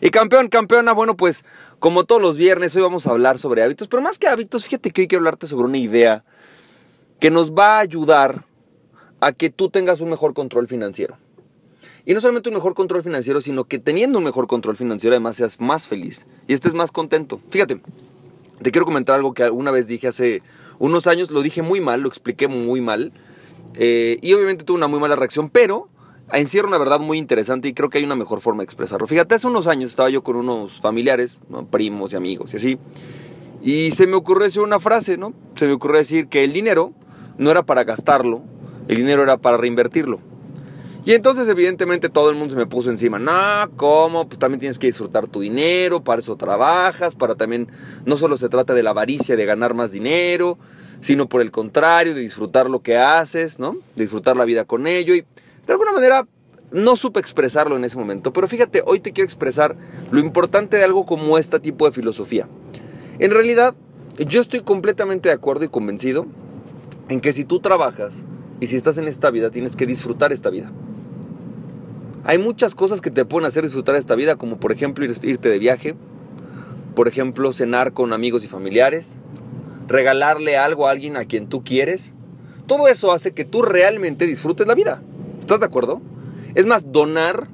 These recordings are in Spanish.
Y campeón, campeona, bueno, pues como todos los viernes, hoy vamos a hablar sobre hábitos, pero más que hábitos, fíjate que hoy quiero hablarte sobre una idea que nos va a ayudar a que tú tengas un mejor control financiero. Y no solamente un mejor control financiero, sino que teniendo un mejor control financiero además seas más feliz y estés más contento. Fíjate, te quiero comentar algo que alguna vez dije hace unos años, lo dije muy mal, lo expliqué muy mal, eh, y obviamente tuve una muy mala reacción, pero encierra una verdad muy interesante y creo que hay una mejor forma de expresarlo. Fíjate, hace unos años estaba yo con unos familiares, primos y amigos y así, y se me ocurrió decir una frase, ¿no? Se me ocurrió decir que el dinero no era para gastarlo, el dinero era para reinvertirlo. Y entonces evidentemente todo el mundo se me puso encima, no, ¿cómo? Pues también tienes que disfrutar tu dinero, para eso trabajas, para también, no solo se trata de la avaricia de ganar más dinero, sino por el contrario, de disfrutar lo que haces, ¿no? De disfrutar la vida con ello y de alguna manera no supe expresarlo en ese momento, pero fíjate, hoy te quiero expresar lo importante de algo como este tipo de filosofía. En realidad, yo estoy completamente de acuerdo y convencido en que si tú trabajas y si estás en esta vida, tienes que disfrutar esta vida. Hay muchas cosas que te pueden hacer disfrutar esta vida, como por ejemplo irte de viaje, por ejemplo cenar con amigos y familiares, regalarle algo a alguien a quien tú quieres. Todo eso hace que tú realmente disfrutes la vida. ¿Estás de acuerdo? Es más, donar,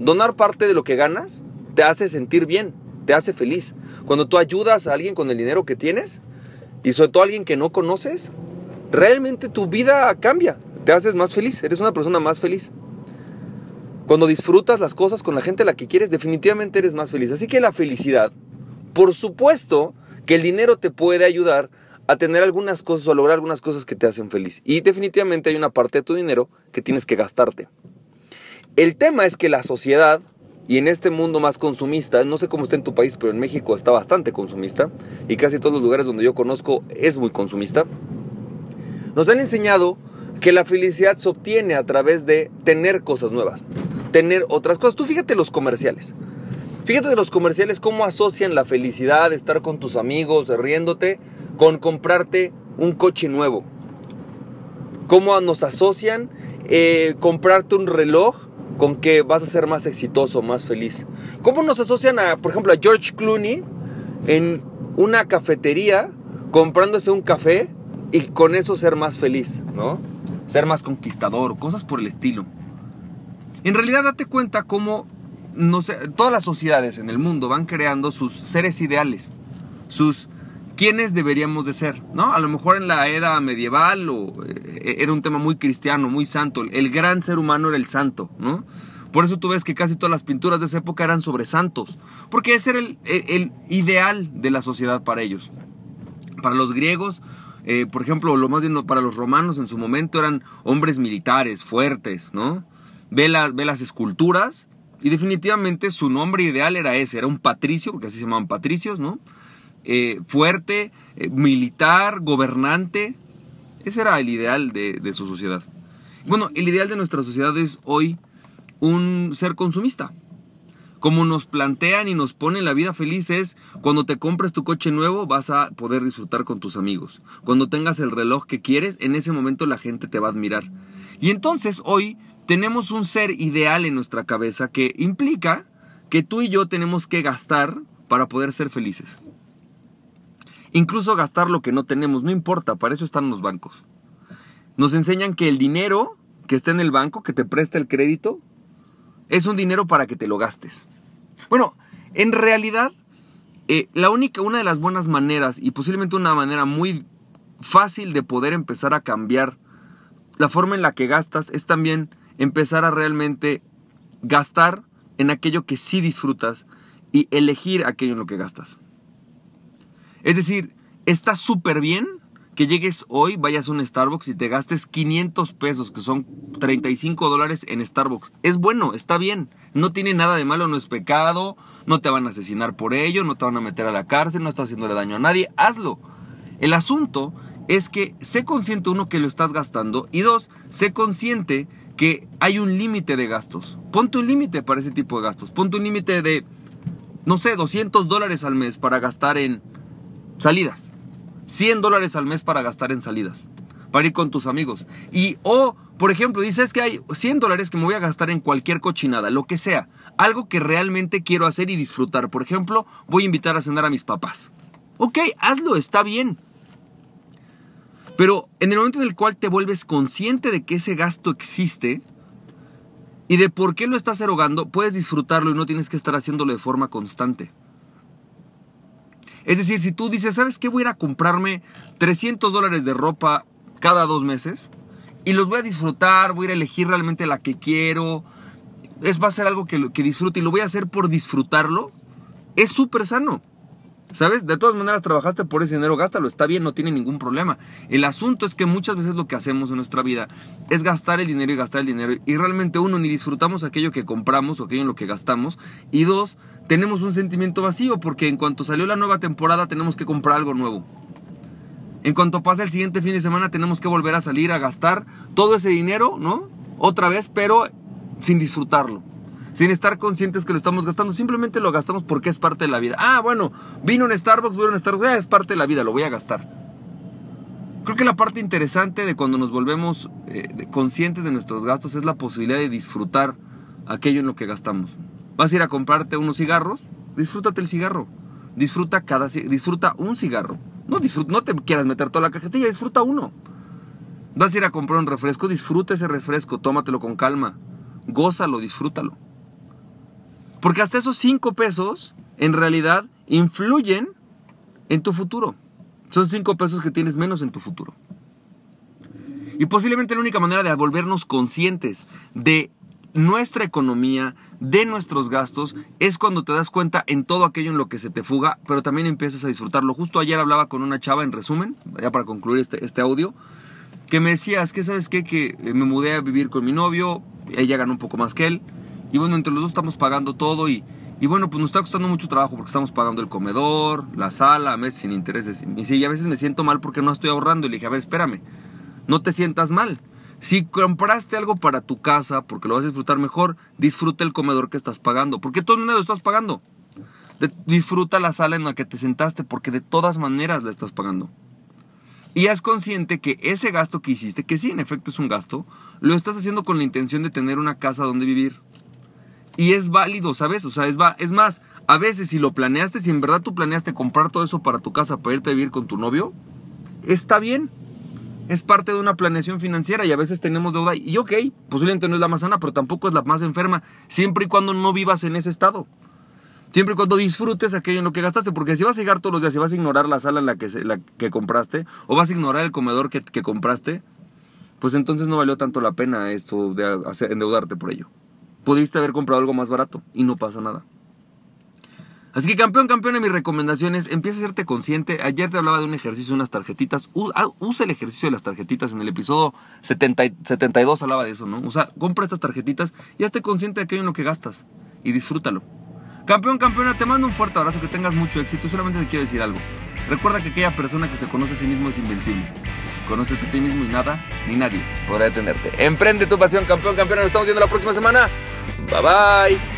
donar parte de lo que ganas, te hace sentir bien, te hace feliz. Cuando tú ayudas a alguien con el dinero que tienes, y sobre todo a alguien que no conoces, realmente tu vida cambia, te haces más feliz, eres una persona más feliz. Cuando disfrutas las cosas con la gente a la que quieres, definitivamente eres más feliz. Así que la felicidad, por supuesto que el dinero te puede ayudar a tener algunas cosas o a lograr algunas cosas que te hacen feliz. Y definitivamente hay una parte de tu dinero que tienes que gastarte. El tema es que la sociedad, y en este mundo más consumista, no sé cómo está en tu país, pero en México está bastante consumista, y casi todos los lugares donde yo conozco es muy consumista, nos han enseñado que la felicidad se obtiene a través de tener cosas nuevas, tener otras cosas. Tú fíjate los comerciales. Fíjate de los comerciales cómo asocian la felicidad estar con tus amigos, riéndote, con comprarte un coche nuevo. Cómo nos asocian eh, comprarte un reloj con que vas a ser más exitoso, más feliz. ¿Cómo nos asocian por ejemplo, a George Clooney en una cafetería comprándose un café y con eso ser más feliz, ¿no? Ser más conquistador, cosas por el estilo. En realidad date cuenta cómo todas las sociedades en el mundo van creando sus seres ideales, sus quiénes deberíamos de ser, ¿no? A lo mejor en la era medieval o, eh, era un tema muy cristiano, muy santo. El gran ser humano era el santo, ¿no? Por eso tú ves que casi todas las pinturas de esa época eran sobre santos, porque ese era el, ideal de la sociedad para ellos. Para los griegos, eh, por ejemplo, lo más bien para los romanos en su momento eran hombres militares, fuertes, ¿no? Ve, ve las esculturas y definitivamente su nombre ideal era ese, era un patricio, porque así se llamaban patricios, ¿no? Eh, fuerte, eh, militar, gobernante. Ese era el ideal de, su sociedad. Bueno, el ideal de nuestra sociedad es hoy un ser consumista. Como nos plantean y nos ponen la vida feliz es cuando te compres tu coche nuevo vas a poder disfrutar con tus amigos. Cuando tengas el reloj que quieres, en ese momento la gente te va a admirar. Y entonces hoy tenemos un ser ideal en nuestra cabeza que implica que tú y yo tenemos que gastar para poder ser felices. Incluso gastar lo que no tenemos, no importa, para eso están los bancos. Nos enseñan que el dinero que está en el banco, que te presta el crédito, es un dinero para que te lo gastes. Bueno, en realidad, eh, la única, una de las buenas maneras, y posiblemente una manera muy fácil de poder empezar a cambiar la forma en la que gastas, es también empezar a realmente gastar en aquello que sí disfrutas y elegir aquello en lo que gastas. Es decir, está súper bien que llegues hoy, vayas a un Starbucks y te gastes 500 pesos, que son 35 dólares en Starbucks. Es bueno, está bien, no tiene nada de malo, no es pecado, no te van a asesinar por ello, no te van a meter a la cárcel, no estás haciéndole daño a nadie, hazlo. El asunto es que sé consciente uno que lo estás gastando y dos, sé consciente que hay un límite de gastos. Ponte un límite para ese tipo de gastos. Ponte un límite de, no sé, 200 dólares al mes para gastar en salidas. 100 dólares al mes para gastar en salidas. Para ir con tus amigos. Y, o, por ejemplo, dices que hay 100 dólares que me voy a gastar en cualquier cochinada, lo que sea. Algo que realmente quiero hacer y disfrutar. Por ejemplo, voy a invitar a cenar a mis papás. Ok, hazlo, está bien. Pero en el momento en el cual te vuelves consciente de que ese gasto existe y de por qué lo estás erogando, puedes disfrutarlo y no tienes que estar haciéndolo de forma constante. Es decir, si tú dices, ¿sabes qué? Voy a ir a comprarme 300 dólares de ropa cada dos meses y los voy a disfrutar, voy a ir a elegir realmente la que quiero. Es, va a ser algo que, que disfrute y lo voy a hacer por disfrutarlo. Es súper sano. ¿Sabes? De todas maneras trabajaste por ese dinero, gástalo, está bien, no tiene ningún problema. El asunto es que muchas veces lo que hacemos en nuestra vida es gastar el dinero y gastar el dinero y realmente uno ni disfrutamos aquello que compramos o aquello en lo que gastamos y dos, tenemos un sentimiento vacío porque en cuanto salió la nueva temporada tenemos que comprar algo nuevo. En cuanto pasa el siguiente fin de semana tenemos que volver a salir a gastar todo ese dinero, ¿no? Otra vez, pero sin disfrutarlo sin estar conscientes que lo estamos gastando. Simplemente lo gastamos porque es parte de la vida. Ah, bueno, vino un Starbucks, vino un Starbucks, es parte de la vida, lo voy a gastar. Creo que la parte interesante de cuando nos volvemos eh, conscientes de nuestros gastos es la posibilidad de disfrutar aquello en lo que gastamos. Vas a ir a comprarte unos cigarros, disfrútate el cigarro. Disfruta cada disfruta un cigarro. No, no te quieras meter toda la cajetilla, disfruta uno. Vas a ir a comprar un refresco, disfruta ese refresco, tómatelo con calma. Gózalo, disfrútalo. Porque hasta esos 5 pesos en realidad influyen en tu futuro. Son 5 pesos que tienes menos en tu futuro. Y posiblemente la única manera de volvernos conscientes de nuestra economía, de nuestros gastos, es cuando te das cuenta en todo aquello en lo que se te fuga, pero también empiezas a disfrutarlo. Justo ayer hablaba con una chava en resumen, ya para concluir este, este audio, que me decía, es que sabes qué, que me mudé a vivir con mi novio, ella gana un poco más que él, y bueno, entre los dos estamos pagando todo y, y bueno, pues nos está costando mucho trabajo porque estamos pagando el comedor, la sala, a meses sin intereses. Y sí, a veces me siento mal porque no estoy ahorrando. Y le dije, a ver, espérame, no te sientas mal. Si compraste algo para tu casa porque lo vas a disfrutar mejor, disfruta el comedor que estás pagando. Porque todo el mundo lo estás pagando. disfruta la sala en la que te sentaste porque de todas maneras la estás pagando. Y haz consciente que ese gasto que hiciste, que sí, en efecto es un gasto, lo estás haciendo con la intención de tener una casa donde vivir. Y es válido, ¿sabes? O sea, es, va, es más, a veces si lo planeaste, si en verdad tú planeaste comprar todo eso para tu casa, para irte a vivir con tu novio, está bien. Es parte de una planeación financiera y a veces tenemos deuda. Y ok, posiblemente no es la más sana, pero tampoco es la más enferma, siempre y cuando no vivas en ese estado. Siempre y cuando disfrutes aquello en lo que gastaste, porque si vas a llegar todos los días, si vas a ignorar la sala en la que, compraste, o vas a ignorar el comedor que, que compraste, pues entonces no valió tanto la pena esto de endeudarte por ello. Pudiste haber comprado algo más barato y no pasa nada. Así que campeón, campeón, mis recomendaciones, empieza a hacerte consciente. Ayer te hablaba de un ejercicio, unas tarjetitas. Ah, usa el ejercicio de las tarjetitas. En el episodio 72 hablaba de eso, ¿no? O sea, compra estas tarjetitas y hazte consciente de aquello en lo que gastas y disfrútalo. Campeón, campeona, te mando un fuerte abrazo, que tengas mucho éxito. Solamente te quiero decir algo. Recuerda que aquella persona que se conoce a sí mismo es invencible. Conócete a ti mismo y nada ni nadie podrá detenerte. Emprende tu pasión, campeón, campeona. Nos estamos viendo la próxima semana. Bye bye.